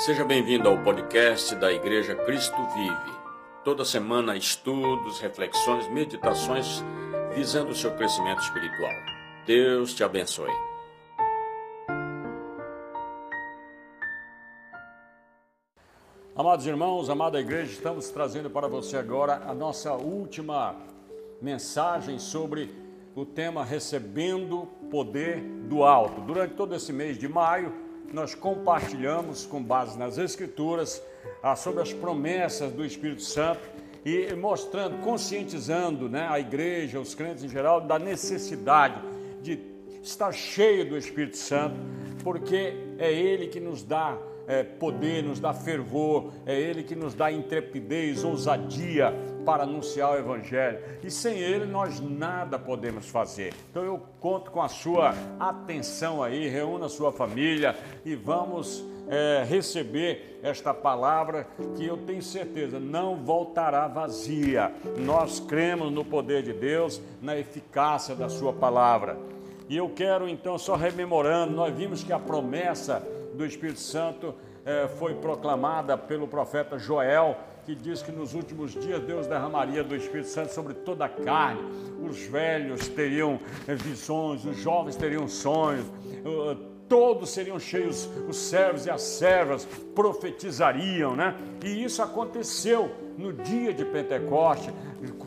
Seja bem-vindo ao podcast da Igreja Cristo Vive. Toda semana, estudos, reflexões, meditações visando o seu crescimento espiritual. Deus te abençoe. Amados irmãos, amada igreja, estamos trazendo para você agora a nossa última mensagem sobre o tema Recebendo Poder do Alto. Durante todo esse mês de maio, nós compartilhamos com base nas Escrituras ah, sobre as promessas do Espírito Santo e mostrando, conscientizando né, a igreja, os crentes em geral, da necessidade de estar cheio do Espírito Santo, porque é Ele que nos dá é, poder, nos dá fervor, é Ele que nos dá intrepidez, ousadia para anunciar o Evangelho. E sem Ele nós nada podemos fazer. Então eu conto com a sua atenção aí, reúna a sua família e vamos é, receber esta palavra que eu tenho certeza não voltará vazia. Nós cremos no poder de Deus, na eficácia da Sua palavra. E eu quero então, só rememorando, nós vimos que a promessa do Espírito Santo eh, foi proclamada pelo profeta Joel, que diz que nos últimos dias Deus derramaria do Espírito Santo sobre toda a carne. Os velhos teriam eh, visões, os jovens teriam sonhos, uh, todos seriam cheios, os servos e as servas profetizariam, né? E isso aconteceu no dia de Pentecoste,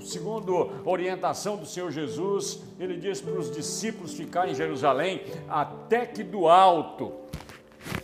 segundo orientação do Senhor Jesus, ele disse para os discípulos ficarem em Jerusalém até que do alto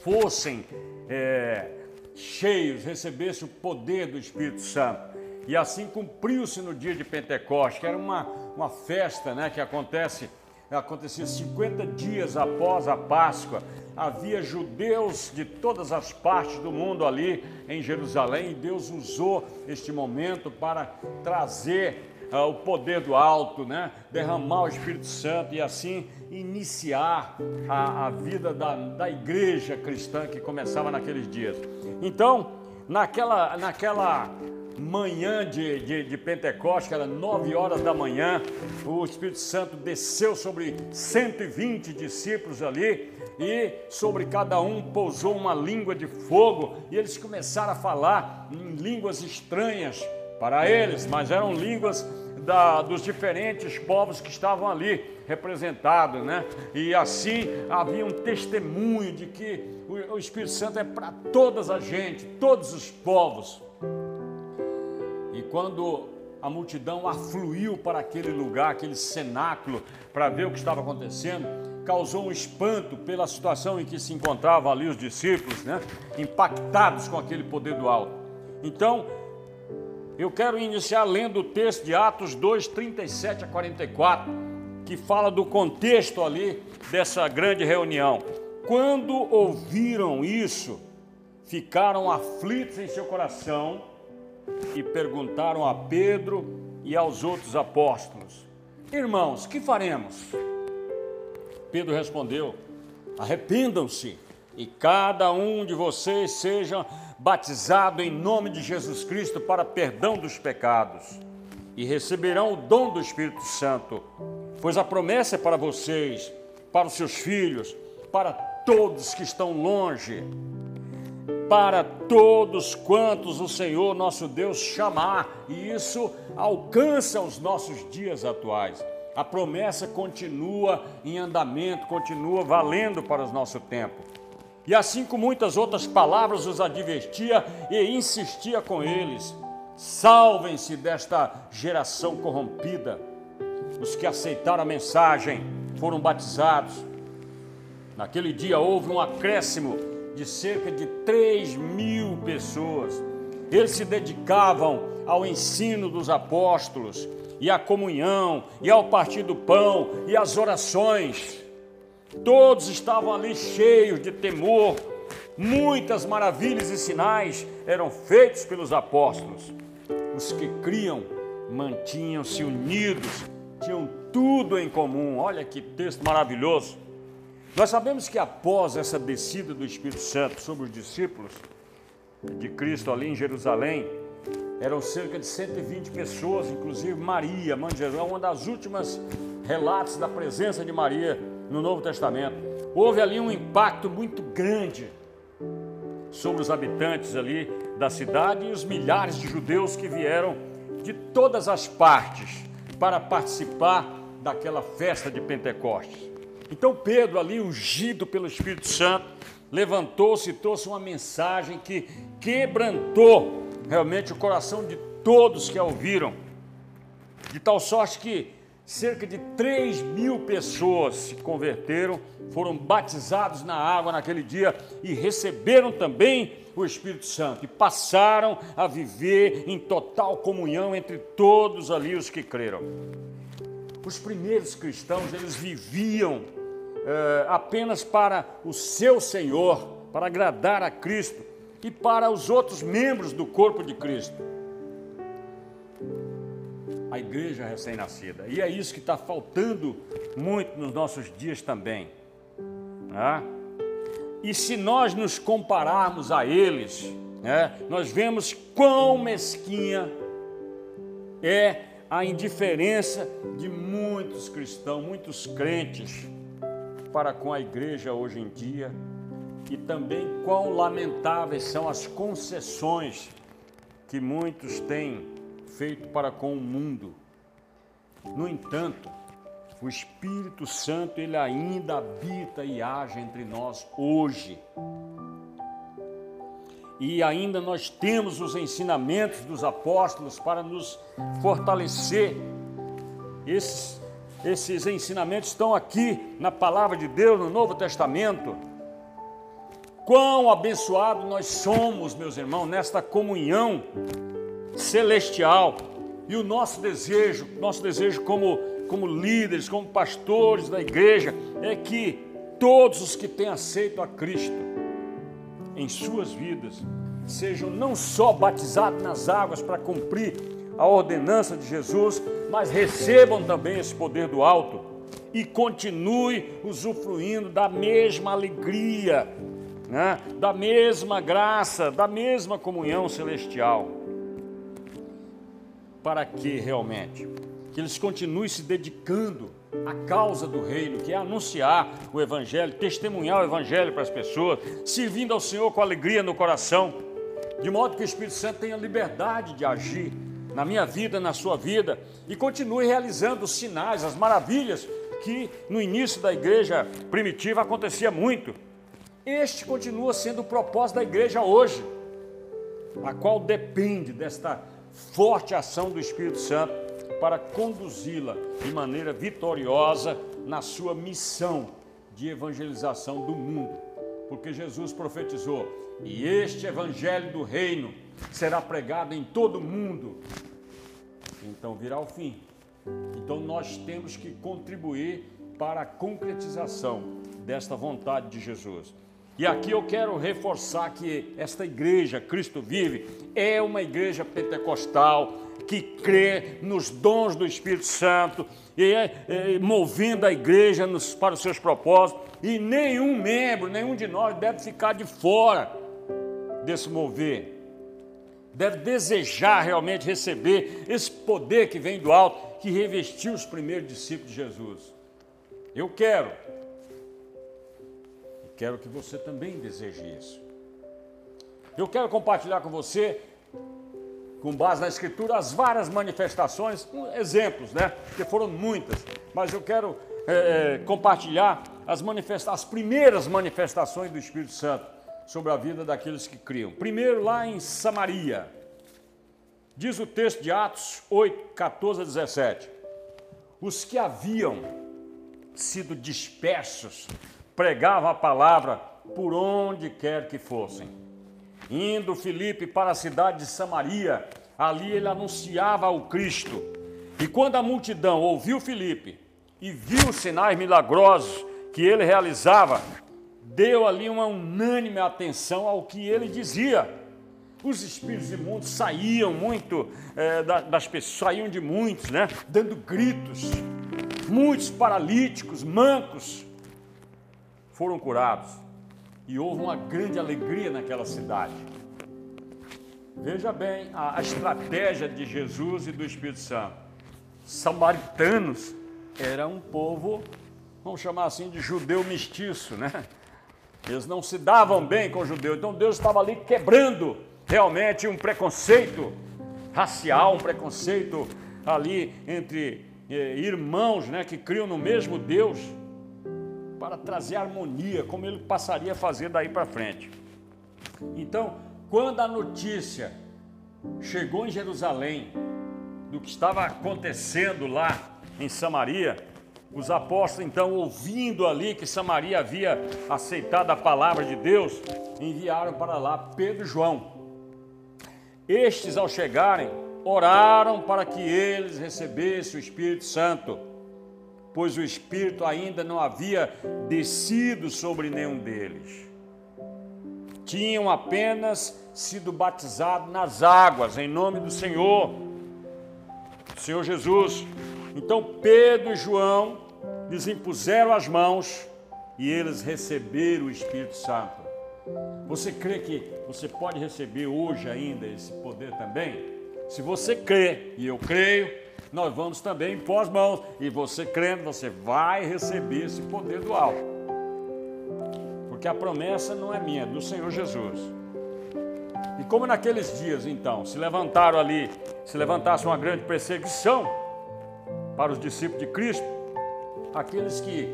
fossem é, cheios, recebessem o poder do Espírito Santo. E assim cumpriu-se no dia de Pentecostes, que era uma, uma festa né, que acontece, acontecia 50 dias após a Páscoa. Havia judeus de todas as partes do mundo ali em Jerusalém, e Deus usou este momento para trazer ah, o poder do alto, né? derramar o Espírito Santo e assim iniciar a, a vida da, da igreja cristã que começava naqueles dias. Então, naquela, naquela manhã de, de, de Pentecostes, era nove horas da manhã, o Espírito Santo desceu sobre 120 discípulos ali e sobre cada um pousou uma língua de fogo e eles começaram a falar em línguas estranhas para eles, mas eram línguas da, dos diferentes povos que estavam ali representados, né? E assim havia um testemunho de que o, o Espírito Santo é para todas a gente, todos os povos. E quando a multidão afluiu para aquele lugar, aquele cenáculo, para ver o que estava acontecendo, causou um espanto pela situação em que se encontravam ali os discípulos, né? impactados com aquele poder do alto. Então, eu quero iniciar lendo o texto de Atos 2, 37 a 44, que fala do contexto ali dessa grande reunião. Quando ouviram isso, ficaram aflitos em seu coração e perguntaram a Pedro e aos outros apóstolos: Irmãos, que faremos? Pedro respondeu: Arrependam-se e cada um de vocês seja batizado em nome de Jesus Cristo para perdão dos pecados, e receberão o dom do Espírito Santo, pois a promessa é para vocês, para os seus filhos, para todos que estão longe, para todos quantos o Senhor nosso Deus chamar, e isso alcança os nossos dias atuais. A promessa continua em andamento, continua valendo para o nosso tempo. E assim com muitas outras palavras os advertia e insistia com eles: salvem-se desta geração corrompida. Os que aceitaram a mensagem foram batizados. Naquele dia houve um acréscimo de cerca de 3 mil pessoas. Eles se dedicavam ao ensino dos apóstolos, e à comunhão, e ao partir do pão, e às orações. Todos estavam ali cheios de temor. Muitas maravilhas e sinais eram feitos pelos apóstolos. Os que criam mantinham-se unidos, tinham tudo em comum. Olha que texto maravilhoso. Nós sabemos que após essa descida do Espírito Santo sobre os discípulos de Cristo ali em Jerusalém, eram cerca de 120 pessoas, inclusive Maria, mãe de Jesus, uma das últimas relatos da presença de Maria no Novo Testamento. Houve ali um impacto muito grande sobre os habitantes ali da cidade e os milhares de judeus que vieram de todas as partes para participar daquela festa de Pentecostes. Então Pedro, ali ungido pelo Espírito Santo, levantou-se e trouxe uma mensagem que quebrantou realmente o coração de todos que a ouviram, de tal sorte que cerca de 3 mil pessoas se converteram, foram batizados na água naquele dia e receberam também o Espírito Santo e passaram a viver em total comunhão entre todos ali os que creram. Os primeiros cristãos, eles viviam eh, apenas para o seu Senhor, para agradar a Cristo e para os outros membros do corpo de Cristo a igreja recém-nascida. E é isso que está faltando muito nos nossos dias também. Né? E se nós nos compararmos a eles, né, nós vemos quão mesquinha é a indiferença de muitos cristãos, muitos crentes para com a igreja hoje em dia e também quão lamentáveis são as concessões que muitos têm feito para com o mundo. No entanto, o Espírito Santo ele ainda habita e age entre nós hoje. E ainda nós temos os ensinamentos dos apóstolos para nos fortalecer. Esses, esses ensinamentos estão aqui na palavra de Deus, no Novo Testamento. Quão abençoados nós somos, meus irmãos, nesta comunhão celestial. E o nosso desejo, nosso desejo como, como líderes, como pastores da igreja, é que todos os que têm aceito a Cristo em suas vidas sejam não só batizados nas águas para cumprir a ordenança de Jesus, mas recebam também esse poder do alto e continue usufruindo da mesma alegria, né? da mesma graça, da mesma comunhão celestial. Para que realmente? Que eles continuem se dedicando à causa do reino, que é anunciar o Evangelho, testemunhar o Evangelho para as pessoas, servindo ao Senhor com alegria no coração, de modo que o Espírito Santo tenha liberdade de agir na minha vida, na sua vida, e continue realizando os sinais, as maravilhas que no início da igreja primitiva acontecia muito. Este continua sendo o propósito da igreja hoje, a qual depende desta forte ação do Espírito Santo para conduzi-la de maneira vitoriosa na sua missão de evangelização do mundo. Porque Jesus profetizou: "E este evangelho do reino será pregado em todo o mundo". Então virá o fim. Então nós temos que contribuir para a concretização desta vontade de Jesus. E aqui eu quero reforçar que esta igreja, Cristo Vive, é uma igreja pentecostal que crê nos dons do Espírito Santo e é, é movendo a igreja nos, para os seus propósitos. E nenhum membro, nenhum de nós deve ficar de fora desse mover. Deve desejar realmente receber esse poder que vem do alto, que revestiu os primeiros discípulos de Jesus. Eu quero Quero que você também deseje isso. Eu quero compartilhar com você, com base na Escritura, as várias manifestações, exemplos, né? Porque foram muitas, mas eu quero é, compartilhar as, as primeiras manifestações do Espírito Santo sobre a vida daqueles que criam. Primeiro, lá em Samaria, diz o texto de Atos 8, 14 a 17: os que haviam sido dispersos pregavam a palavra por onde quer que fossem. Indo Filipe para a cidade de Samaria, ali ele anunciava o Cristo. E quando a multidão ouviu Filipe e viu os sinais milagrosos que ele realizava, deu ali uma unânime atenção ao que ele dizia. Os espíritos imundos saíam muito é, das pessoas, saíam de muitos, né? Dando gritos. Muitos paralíticos, mancos, foram curados e houve uma grande alegria naquela cidade. Veja bem a, a estratégia de Jesus e do Espírito Santo. Samaritanos era um povo, vamos chamar assim, de judeu mestiço, né? Eles não se davam bem com os judeus. Então Deus estava ali quebrando realmente um preconceito racial, um preconceito ali entre eh, irmãos né, que criam no mesmo Deus, para trazer harmonia, como ele passaria a fazer daí para frente. Então, quando a notícia chegou em Jerusalém do que estava acontecendo lá em Samaria, os apóstolos, então, ouvindo ali que Samaria havia aceitado a palavra de Deus, enviaram para lá Pedro e João. Estes, ao chegarem, oraram para que eles recebessem o Espírito Santo, pois o Espírito ainda não havia descido sobre nenhum deles. Tinham apenas sido batizados nas águas, em nome do Senhor, Senhor Jesus. Então Pedro e João lhes impuseram as mãos e eles receberam o Espírito Santo. Você crê que você pode receber hoje ainda esse poder também? Se você crê, e eu creio, nós vamos também impor as mãos. E você crendo, você vai receber esse poder do alto. Porque a promessa não é minha, é do Senhor Jesus. E como naqueles dias, então, se levantaram ali, se levantasse uma grande perseguição para os discípulos de Cristo, aqueles que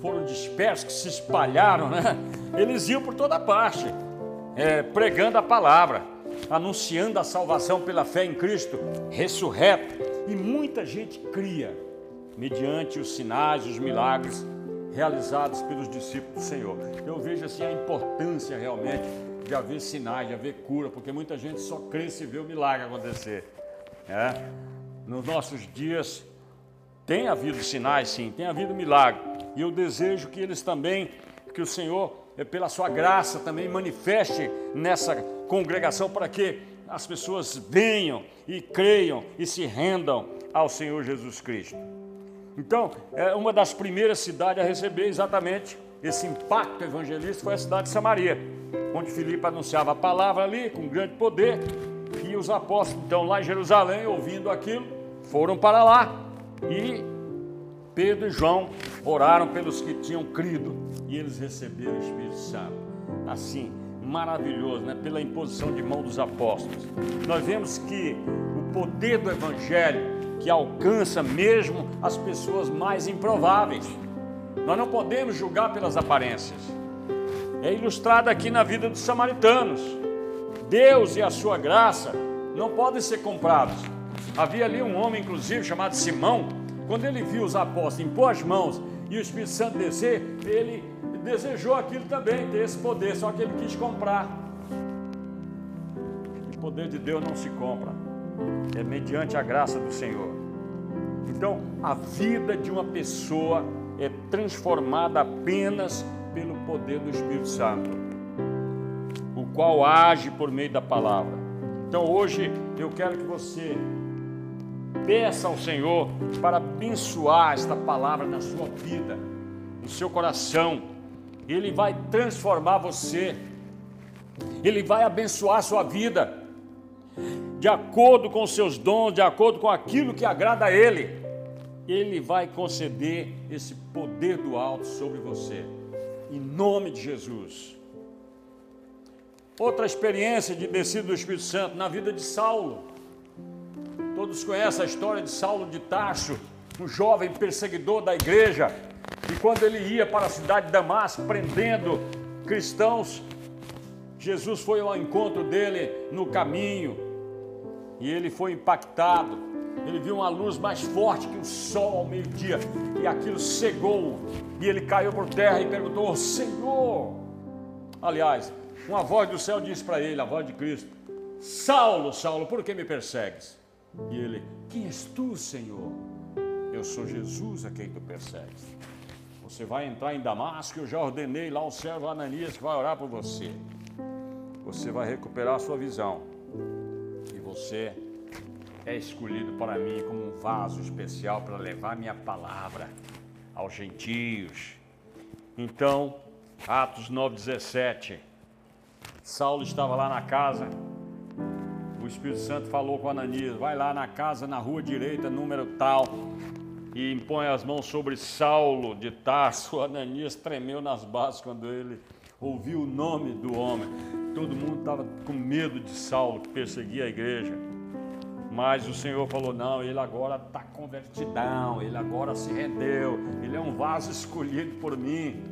foram dispersos, que se espalharam, né? Eles iam por toda parte, é, pregando a palavra, anunciando a salvação pela fé em Cristo ressurreto. E muita gente cria, mediante os sinais, os milagres realizados pelos discípulos do Senhor. Eu vejo assim a importância realmente de haver sinais, de haver cura, porque muita gente só crê se vê o milagre acontecer. É? Nos nossos dias tem havido sinais, sim, tem havido milagre. E eu desejo que eles também, que o Senhor, eh, pela sua graça, também manifeste nessa congregação para que as pessoas venham e creiam e se rendam ao Senhor Jesus Cristo. Então, é uma das primeiras cidades a receber exatamente esse impacto evangelista foi a cidade de Samaria, onde Filipe anunciava a palavra ali com grande poder, e os apóstolos, então, lá em Jerusalém, ouvindo aquilo, foram para lá e Pedro e João oraram pelos que tinham crido e eles receberam o Espírito Santo. Assim, maravilhoso, né? pela imposição de mão dos apóstolos. Nós vemos que o poder do Evangelho que alcança mesmo as pessoas mais improváveis. Nós não podemos julgar pelas aparências. É ilustrado aqui na vida dos samaritanos. Deus e a sua graça não podem ser comprados. Havia ali um homem, inclusive, chamado Simão, quando ele viu os apóstolos impor as mãos e o Espírito Santo descer, ele desejou aquilo também, ter esse poder, só que ele quis comprar. O poder de Deus não se compra, é mediante a graça do Senhor. Então, a vida de uma pessoa é transformada apenas pelo poder do Espírito Santo, o qual age por meio da palavra. Então, hoje eu quero que você Peça ao Senhor para abençoar esta palavra na sua vida, no seu coração. Ele vai transformar você. Ele vai abençoar sua vida. De acordo com seus dons, de acordo com aquilo que agrada a Ele. Ele vai conceder esse poder do alto sobre você. Em nome de Jesus. Outra experiência de descida do Espírito Santo na vida de Saulo. Todos conhecem a história de Saulo de Tarso, um jovem perseguidor da igreja, e quando ele ia para a cidade de Damasco prendendo cristãos, Jesus foi ao encontro dele no caminho e ele foi impactado. Ele viu uma luz mais forte que o sol ao meio-dia e aquilo cegou. E ele caiu por terra e perguntou: Senhor. Aliás, uma voz do céu disse para ele, a voz de Cristo: Saulo, Saulo, por que me persegues? E ele, quem és tu, Senhor? Eu sou Jesus a quem tu persegues. Você vai entrar em Damasco, eu já ordenei lá o servo Ananias que vai orar por você. Você vai recuperar a sua visão. E você é escolhido para mim como um vaso especial para levar minha palavra aos gentios. Então, Atos 9,17. Saulo estava lá na casa o Espírito Santo falou com Ananias: vai lá na casa, na rua direita, número tal, e impõe as mãos sobre Saulo de Tarso. Ananias tremeu nas bases quando ele ouviu o nome do homem. Todo mundo estava com medo de Saulo, que perseguia a igreja. Mas o Senhor falou: não, ele agora está convertidão, ele agora se rendeu, ele é um vaso escolhido por mim.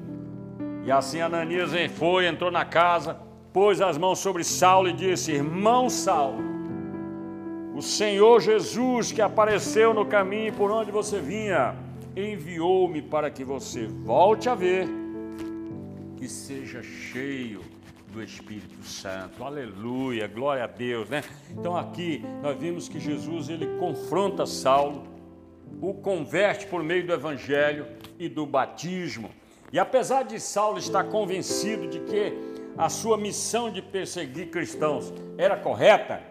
E assim Ananias foi, entrou na casa, pôs as mãos sobre Saulo e disse: Irmão Saulo, o Senhor Jesus que apareceu no caminho por onde você vinha, enviou-me para que você volte a ver e seja cheio do Espírito Santo. Aleluia, glória a Deus, né? Então aqui nós vimos que Jesus ele confronta Saulo, o converte por meio do evangelho e do batismo. E apesar de Saulo estar convencido de que a sua missão de perseguir cristãos era correta,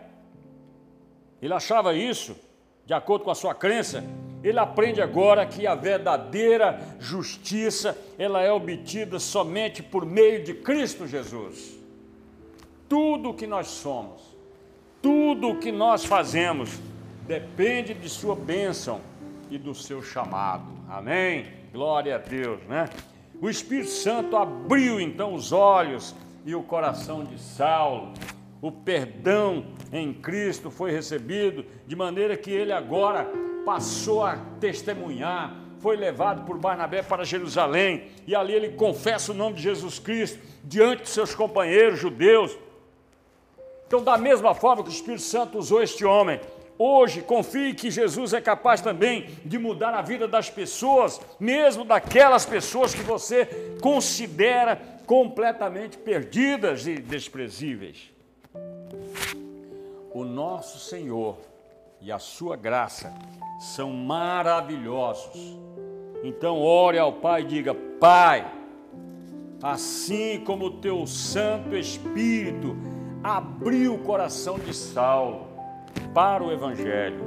ele achava isso, de acordo com a sua crença, ele aprende agora que a verdadeira justiça, ela é obtida somente por meio de Cristo Jesus. Tudo o que nós somos, tudo o que nós fazemos, depende de sua bênção e do seu chamado. Amém? Glória a Deus, né? O Espírito Santo abriu então os olhos e o coração de Saulo. O perdão em Cristo foi recebido, de maneira que ele agora passou a testemunhar, foi levado por Barnabé para Jerusalém, e ali ele confessa o nome de Jesus Cristo diante de seus companheiros judeus. Então, da mesma forma que o Espírito Santo usou este homem, hoje confie que Jesus é capaz também de mudar a vida das pessoas, mesmo daquelas pessoas que você considera completamente perdidas e desprezíveis. O nosso Senhor e a sua graça são maravilhosos. Então ore ao Pai e diga: Pai, assim como o teu Santo Espírito abriu o coração de Saulo para o Evangelho,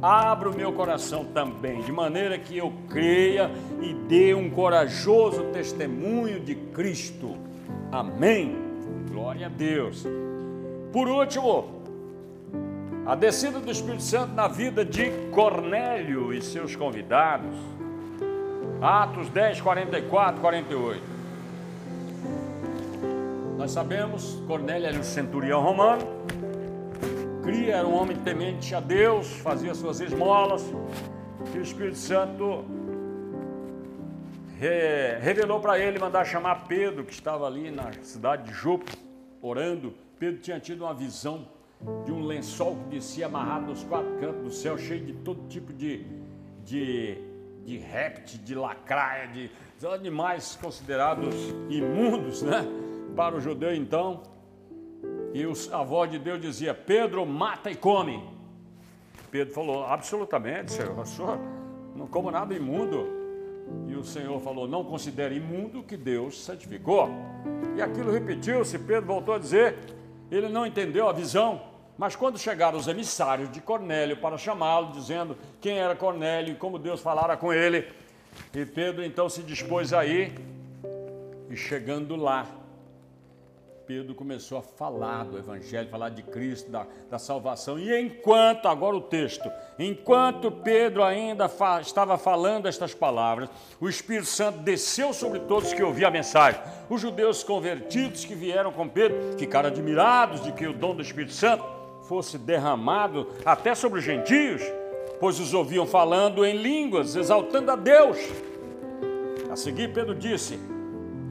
abra o meu coração também, de maneira que eu creia e dê um corajoso testemunho de Cristo. Amém. Glória a Deus. Por último, a descida do Espírito Santo na vida de Cornélio e seus convidados. Atos 10, 44, 48. Nós sabemos, Cornélio era um centurião romano, Cria era um homem temente a Deus, fazia suas esmolas, e o Espírito Santo revelou para ele mandar chamar Pedro, que estava ali na cidade de Jope, orando. Pedro tinha tido uma visão de um lençol que descia amarrado nos quatro cantos do céu, cheio de todo tipo de, de, de réptil, de lacraia, de, animais considerados imundos, né? Para o judeu então. E a voz de Deus dizia: Pedro, mata e come. Pedro falou: absolutamente, Senhor, eu sou, não como nada imundo. E o Senhor falou: Não considere imundo que Deus santificou. E aquilo repetiu-se. Pedro voltou a dizer: Ele não entendeu a visão. Mas quando chegaram os emissários de Cornélio para chamá-lo, dizendo quem era Cornélio e como Deus falara com ele, e Pedro então se dispôs a ir, e chegando lá, Pedro começou a falar do Evangelho, falar de Cristo, da, da salvação. E enquanto, agora o texto, enquanto Pedro ainda fa, estava falando estas palavras, o Espírito Santo desceu sobre todos que ouviam a mensagem. Os judeus convertidos que vieram com Pedro ficaram admirados de que o dom do Espírito Santo fosse derramado até sobre os gentios, pois os ouviam falando em línguas, exaltando a Deus. A seguir, Pedro disse: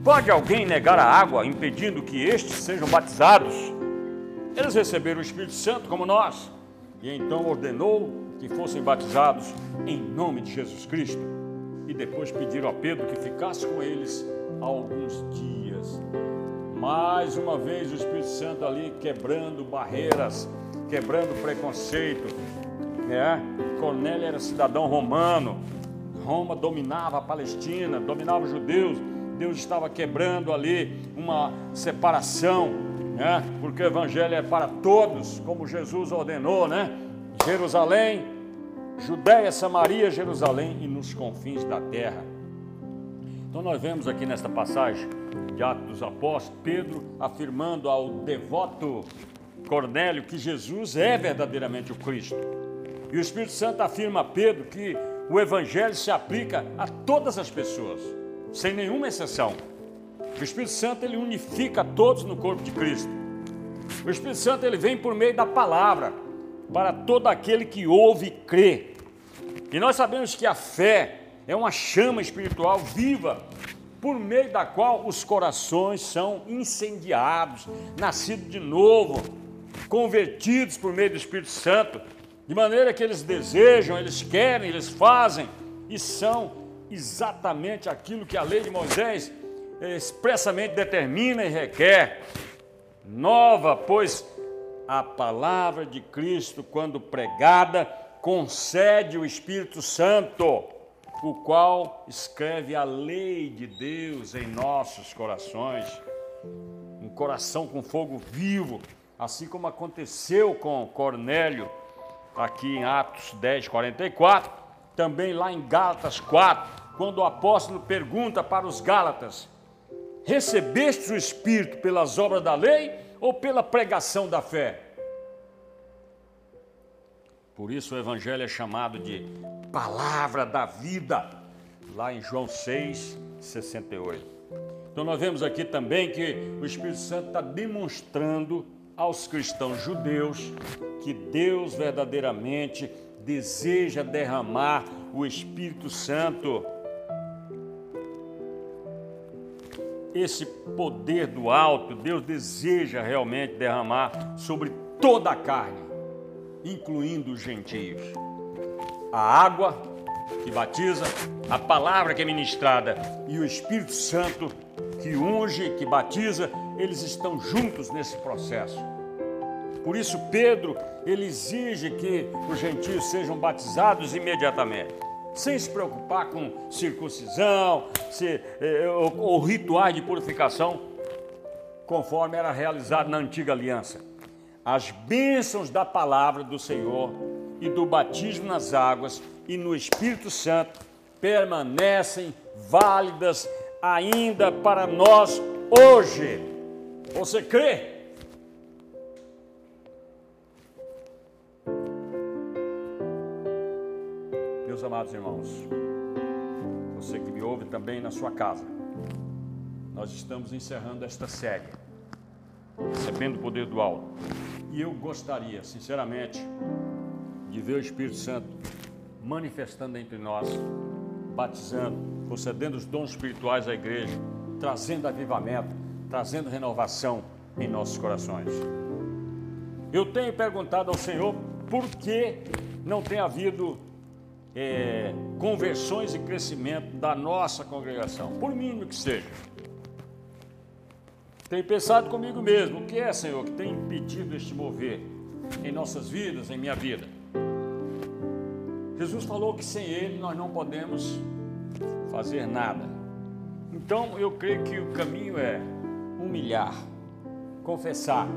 Pode alguém negar a água, impedindo que estes sejam batizados? Eles receberam o Espírito Santo como nós, e então ordenou que fossem batizados em nome de Jesus Cristo. E depois pediram a Pedro que ficasse com eles alguns dias. Mais uma vez o Espírito Santo ali quebrando barreiras, quebrando preconceito. É, Cornélio era cidadão romano, Roma dominava a Palestina, dominava os judeus. Deus estava quebrando ali uma separação, né? porque o Evangelho é para todos, como Jesus ordenou, né? Jerusalém, Judéia, Samaria, Jerusalém e nos confins da terra. Então nós vemos aqui nesta passagem de Atos dos Apóstolos, Pedro afirmando ao devoto Cornélio que Jesus é verdadeiramente o Cristo. E o Espírito Santo afirma a Pedro que o Evangelho se aplica a todas as pessoas, sem nenhuma exceção. O Espírito Santo ele unifica todos no corpo de Cristo. O Espírito Santo ele vem por meio da palavra para todo aquele que ouve e crê. E nós sabemos que a fé é uma chama espiritual viva por meio da qual os corações são incendiados, nascidos de novo, convertidos por meio do Espírito Santo, de maneira que eles desejam, eles querem, eles fazem e são exatamente aquilo que a lei de Moisés expressamente determina e requer. Nova, pois a palavra de Cristo, quando pregada, concede o Espírito Santo, o qual escreve a lei de Deus em nossos corações. Um coração com fogo vivo, assim como aconteceu com Cornélio, aqui em Atos 10, 44, também lá em Gálatas 4, quando o apóstolo pergunta para os Gálatas: Recebeste o Espírito pelas obras da lei ou pela pregação da fé? Por isso o Evangelho é chamado de palavra da vida, lá em João 6, 68. Então nós vemos aqui também que o Espírito Santo está demonstrando aos cristãos judeus que Deus verdadeiramente deseja derramar o Espírito Santo esse poder do alto, Deus deseja realmente derramar sobre toda a carne, incluindo os gentios. A água que batiza, a palavra que é ministrada e o Espírito Santo que unge, que batiza, eles estão juntos nesse processo. Por isso Pedro, ele exige que os gentios sejam batizados imediatamente sem se preocupar com circuncisão se, eh, ou, ou rituais de purificação, conforme era realizado na antiga aliança. As bênçãos da palavra do Senhor e do batismo nas águas e no Espírito Santo permanecem válidas ainda para nós hoje. Você crê? Amados irmãos, você que me ouve também na sua casa, nós estamos encerrando esta série, recebendo o poder do alto. E eu gostaria, sinceramente, de ver o Espírito Santo manifestando entre nós, batizando, concedendo os dons espirituais à igreja, trazendo avivamento, trazendo renovação em nossos corações. Eu tenho perguntado ao Senhor por que não tem havido é, conversões e crescimento da nossa congregação, por mínimo que seja. Tenho pensado comigo mesmo, o que é, Senhor, que tem impedido este mover em nossas vidas, em minha vida? Jesus falou que sem Ele nós não podemos fazer nada. Então eu creio que o caminho é humilhar, confessar,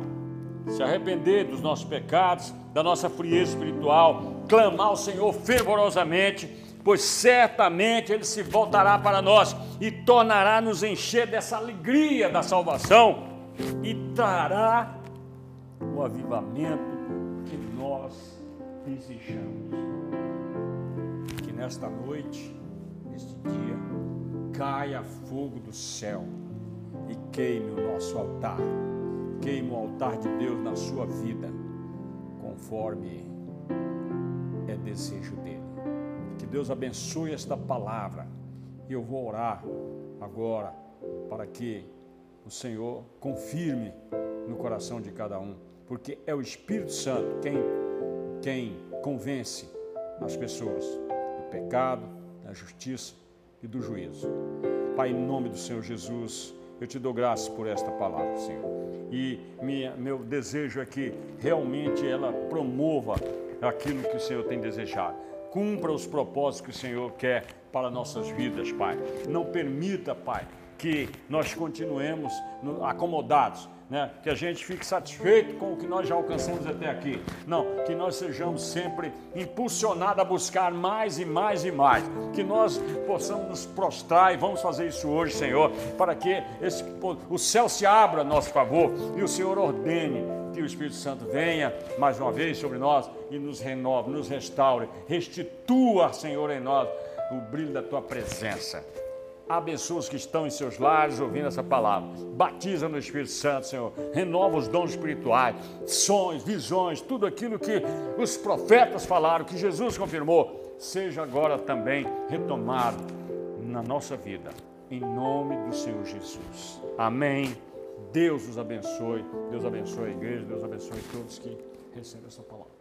se arrepender dos nossos pecados, da nossa frieza espiritual, clamar ao Senhor fervorosamente, pois certamente Ele se voltará para nós e tornará nos encher dessa alegria da salvação e trará o avivamento que nós desejamos. Que nesta noite, neste dia, caia fogo do céu e queime o nosso altar queime o altar de Deus na sua vida, conforme é desejo dele. Que Deus abençoe esta palavra. E eu vou orar agora para que o Senhor confirme no coração de cada um, porque é o Espírito Santo quem, quem convence as pessoas do pecado, da justiça e do juízo. Pai, em nome do Senhor Jesus, eu te dou graça por esta palavra, Senhor e minha, meu desejo é que realmente ela promova aquilo que o Senhor tem desejado. Cumpra os propósitos que o Senhor quer para nossas vidas, Pai. Não permita, Pai, que nós continuemos acomodados, né? que a gente fique satisfeito com o que nós já alcançamos até aqui. Não, que nós sejamos sempre impulsionados a buscar mais e mais e mais. Que nós possamos nos prostrar e vamos fazer isso hoje, Senhor, para que esse, o céu se abra a nosso favor e o Senhor ordene que o Espírito Santo venha mais uma vez sobre nós e nos renove, nos restaure, restitua, Senhor, em nós o brilho da tua presença. Abençoa os que estão em seus lares ouvindo essa palavra. Batiza no Espírito Santo, Senhor. Renova os dons espirituais, sonhos, visões, tudo aquilo que os profetas falaram, que Jesus confirmou, seja agora também retomado na nossa vida. Em nome do Senhor Jesus. Amém. Deus os abençoe. Deus abençoe a igreja. Deus abençoe todos que recebem essa palavra.